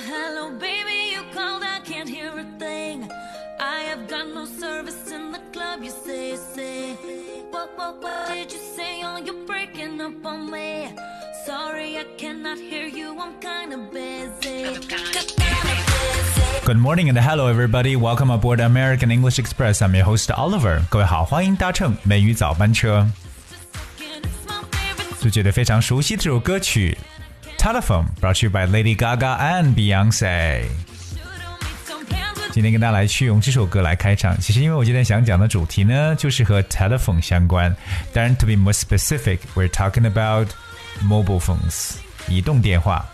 hello, baby, you called, I can't hear a thing. I have got no service in the club, you say, say. What, what, what did you say? Oh, you're breaking up on me. Sorry, I cannot hear you, I'm kinda busy. Good morning and hello everybody. Welcome aboard American English Express. I'm your host Oliver. 各位好，欢迎搭乘美语早班车。就觉得非常熟悉这首歌曲《 Telephone》，brought to you by Lady Gaga and Beyonce。今天跟大家来去用这首歌来开场。其实因为我今天想讲的主题呢，就是和 telephone 相关。当然，to be more specific, we're talking about mobile phones，移动电话。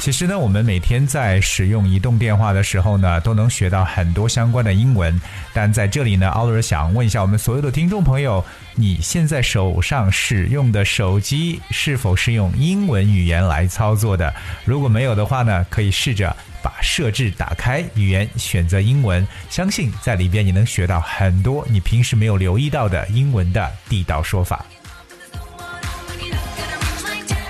其实呢，我们每天在使用移动电话的时候呢，都能学到很多相关的英文。但在这里呢，奥尔想问一下我们所有的听众朋友，你现在手上使用的手机是否是用英文语言来操作的？如果没有的话呢，可以试着把设置打开，语言选择英文，相信在里边你能学到很多你平时没有留意到的英文的地道说法。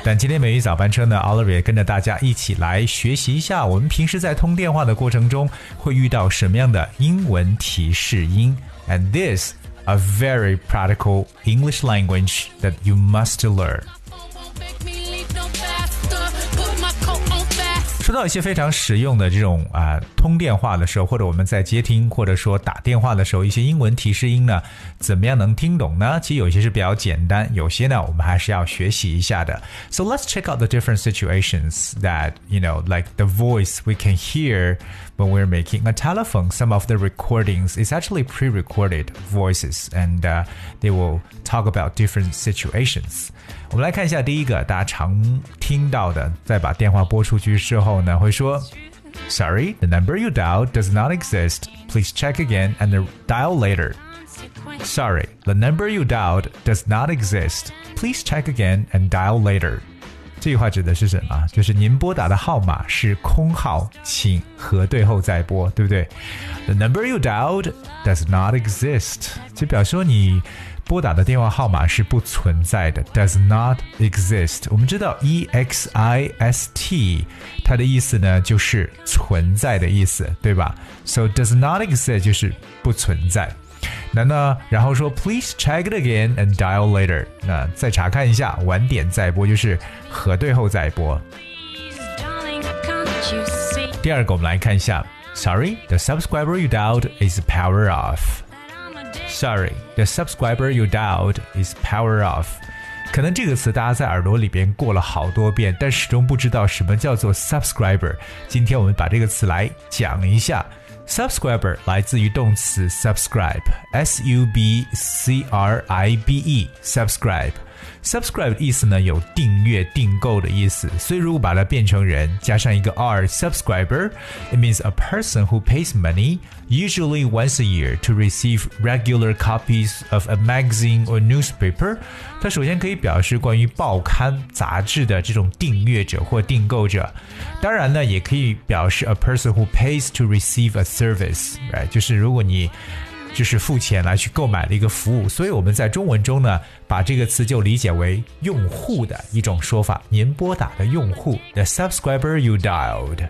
但今天美语早班车呢，Oliver 也跟着大家一起来学习一下，我们平时在通电话的过程中会遇到什么样的英文提示音，and this a very practical English language that you must learn. 说到一些非常实用的这种啊、呃、通电话的时候，或者我们在接听或者说打电话的时候，一些英文提示音呢，怎么样能听懂呢？其实有些是比较简单，有些呢我们还是要学习一下的。So let's check out the different situations that you know, like the voice we can hear when we're making a telephone. Some of the recordings is actually pre-recorded voices, and uh, they will talk about different situations. 我们来看一下第一个大家常听到的，在把电话拨出去之后 呢，会说，Sorry, the number you dialed does not exist. Please check again and dial later. Sorry, the number you dialed does not exist. Please check again and dial later. 这句话指的是什么？就是您拨打的号码是空号，请核对后再拨，对不对？The number you dialed does not exist，就表示说你 拨打的电话号码是不存在的，does not exist。我们知道 e x i s t，它的意思呢就是存在的意思，对吧？So does not exist 就是不存在。那呢，然后说 Please check it again and dial later。那再查看一下，晚点再拨，就是核对后再拨。第二个，我们来看一下，Sorry, the subscriber you dialed is power off. Sorry, the subscriber you dialed is power off. 可能这个词大家在耳朵里边过了好多遍，但始终不知道什么叫做 subscriber。今天我们把这个词来讲一下。Subscriber 来自于动词 subscribe，s u b c r i b e，subscribe。 subscribe 的意思呢有订阅、订购的意思，所以如果把它变成人，加上一个 r，subscriber，it means a person who pays money usually once a year to receive regular copies of a magazine or newspaper。它首先可以表示关于报刊、杂志的这种订阅者或订购者，当然呢，也可以表示 a person who pays to receive a service，right？就是如果你 就是付钱来去购买的一个服务，所以我们在中文中呢，把这个词就理解为用户的一种说法。您拨打的用户，the subscriber you dialed。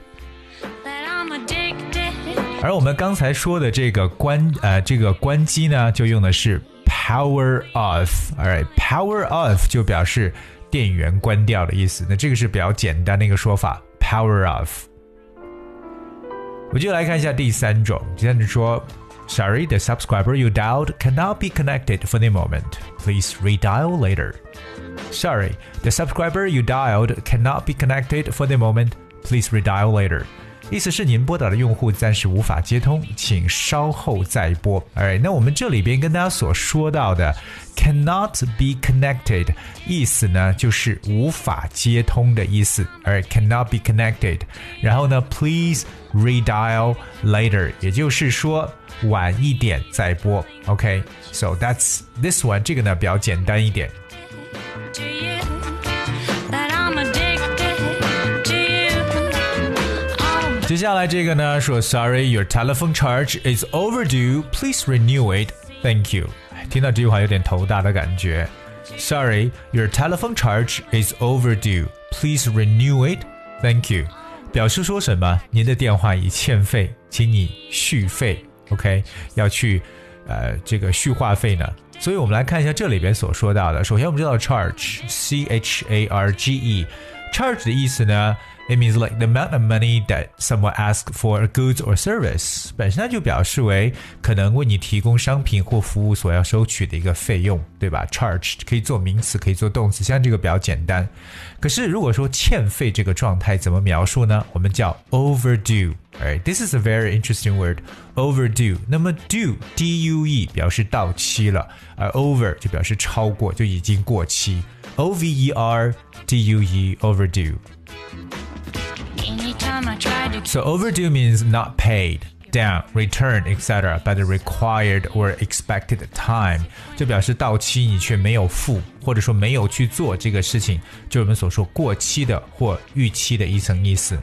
而我们刚才说的这个关呃这个关机呢，就用的是 power off。All right，power off 就表示电源关掉的意思。那这个是比较简单的一个说法，power off。我就来看一下第三种，第三种说。Sorry, the subscriber you dialed cannot be connected for the moment. Please redial later. Sorry, the subscriber you dialed cannot be connected for the moment. Please redial later. 意思是您拨打的用户暂时无法接通，请稍后再拨。Alright，那我们这里边跟大家所说到的 cannot be connected，意思呢就是无法接通的意思。Alright，cannot be connected。然后呢，please redial later，也就是说晚一点再拨。OK，so、okay? that's this one，这个呢比较简单一点。接下来这个呢说，Sorry, your telephone charge is overdue. Please renew it. Thank you. 听到这句话有点头大的感觉。Sorry, your telephone charge is overdue. Please renew it. Thank you. 表示说什么？您的电话已欠费，请你续费。OK，要去呃这个续话费呢。所以我们来看一下这里边所说到的。首先我们知道 charge，c h a r g e e，charge 的意思呢？It means like the amount of money that someone asks for a goods or service，本身它就表示为可能为你提供商品或服务所要收取的一个费用，对吧？Charge 可以做名词，可以做动词，像这个比较简单。可是如果说欠费这个状态怎么描述呢？我们叫 overdue。Alright, this is a very interesting word, overdue. 那么 due, d-u-e 表示到期了，而 over 就表示超过，就已经过期。 O-V-E-R-D-U-E, overdue. So overdue means not paid, down, return, etc. by the required or expected time，就表示到期你却没有付，或者说没有去做这个事情，就是我们所说过期的或逾期的一层意思。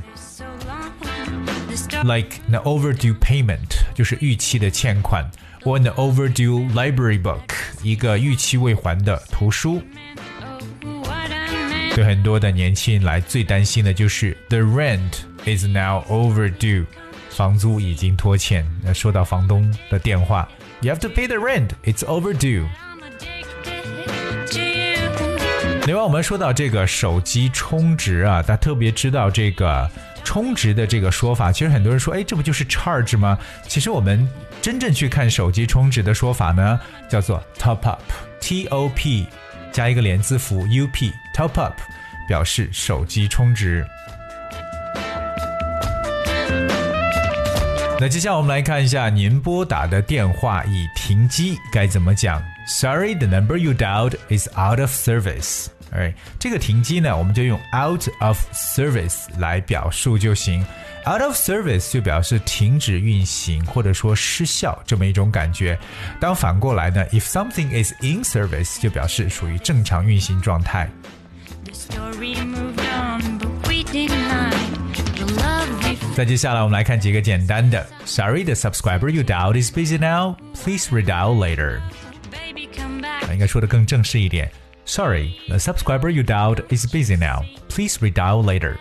Like an overdue payment，就是逾期的欠款，or an overdue library book，一个逾期未还的图书。 对很多的年轻人来，最担心的就是 the rent is now overdue，房租已经拖欠。那收到房东的电话，you have to pay the rent，it's overdue。另外，我们说到这个手机充值啊，大家特别知道这个充值的这个说法。其实很多人说，哎，这不就是 charge 吗？其实我们真正去看手机充值的说法呢，叫做 top up，T O P。加一个连字符 up top up，表示手机充值。那接下来我们来看一下您拨打的电话已停机该怎么讲。Sorry, the number you dialed is out of service. Alright，这个停机呢，我们就用 out of service 来表述就行。Out of service 就表示停止运行或者说失效这么一种感觉。当反过来呢，if something is in service 就表示属于正常运行状态。再接下来我们来看几个简单的。Sorry, the subscriber you dialed is busy now. Please redial later. 应该说的更正式一点。Sorry, the subscriber you dialed is busy now. Please redial later.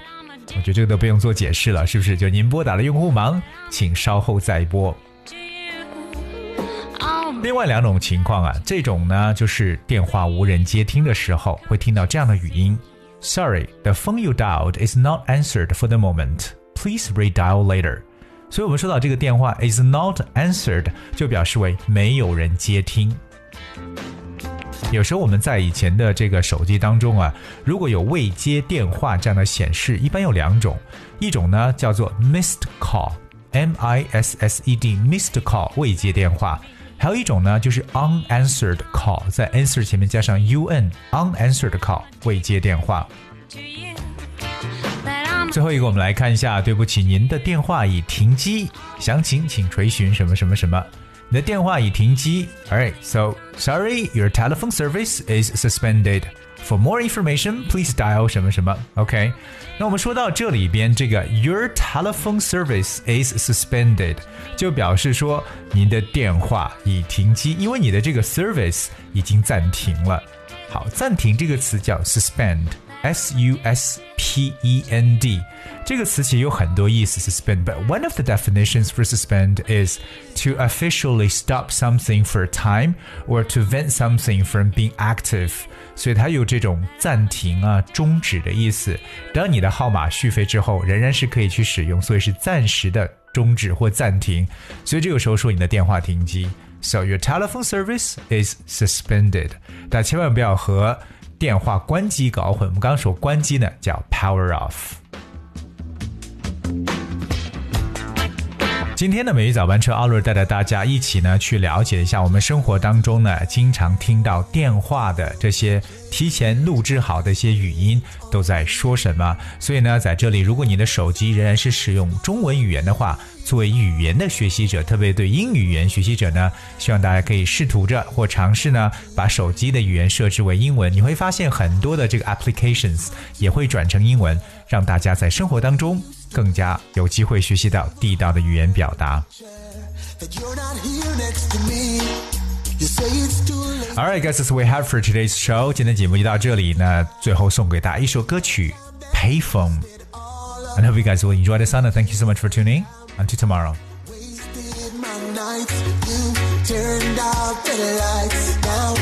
我觉得这个都不用做解释了，是不是？就您拨打的用户忙，请稍后再拨。另外两种情况啊，这种呢就是电话无人接听的时候，会听到这样的语音：Sorry, the phone you dialed is not answered for the moment. Please redial later. 所以我们说到这个电话 is not answered，就表示为没有人接听。有时候我们在以前的这个手机当中啊，如果有未接电话这样的显示，一般有两种，一种呢叫做 missed call，M I S S E D missed call 未接电话，还有一种呢就是 unanswered call，在 answer 前面加上 u n unanswered call 未接电话。最后一个，我们来看一下，对不起，您的电话已停机，详情请垂询什么什么什么。你的电话已停机。Alright, so sorry, your telephone service is suspended. For more information, please dial 什么什么。OK，那我们说到这里边，这个 your telephone service is suspended 就表示说您的电话已停机，因为你的这个 service 已经暂停了。好，暂停这个词叫 suspend。S U S P E N D 这个词其实有很多意思，suspend。But one of the definitions for suspend is to officially stop something for a time or to prevent something from being active。所以它有这种暂停啊、终止的意思。当你的号码续费之后，仍然是可以去使用，所以是暂时的终止或暂停。所以这个时候说你的电话停机。So your telephone service is suspended。但千万不要和 电话关机搞混，我们刚刚说关机呢叫 power off。今天的每日早班车，阿乐带着大家一起呢去了解一下我们生活当中呢经常听到电话的这些提前录制好的一些语音都在说什么。所以呢，在这里，如果你的手机仍然是使用中文语言的话，作为语言的学习者，特别对英语语言学习者呢，希望大家可以试图着或尝试呢把手机的语言设置为英文，你会发现很多的这个 applications 也会转成英文，让大家在生活当中。更加有机会学习到地道的语言表达。 You say it's too late. All right, guys, that's what we have for today's show. 今天节目就到这里，那最后送给大家一首歌曲《Payphone》。And I hope you guys will enjoy the song. And thank you so much for tuning. Until tomorrow. Wasted my nights. You turned out the lights. Now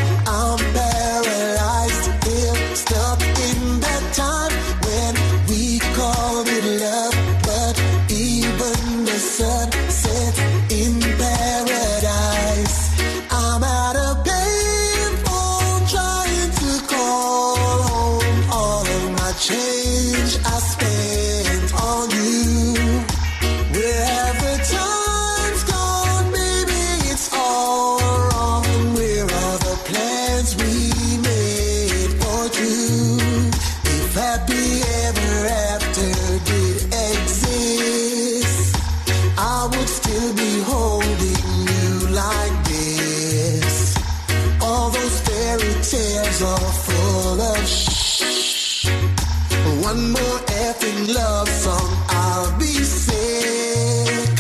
One more effing love song, I'll be sick.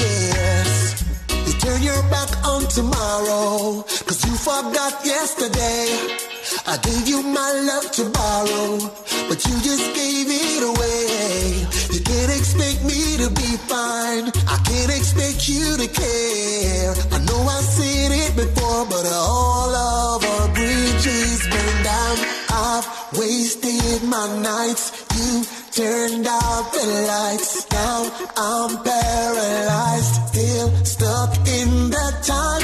Yes, you turn your back on tomorrow, cause you forgot yesterday. I gave you my love to borrow, but you just gave it away. You can't expect me to be fine. I can't expect you to care. I know I nights. You turned out the lights. Now I'm paralyzed, still stuck in that time.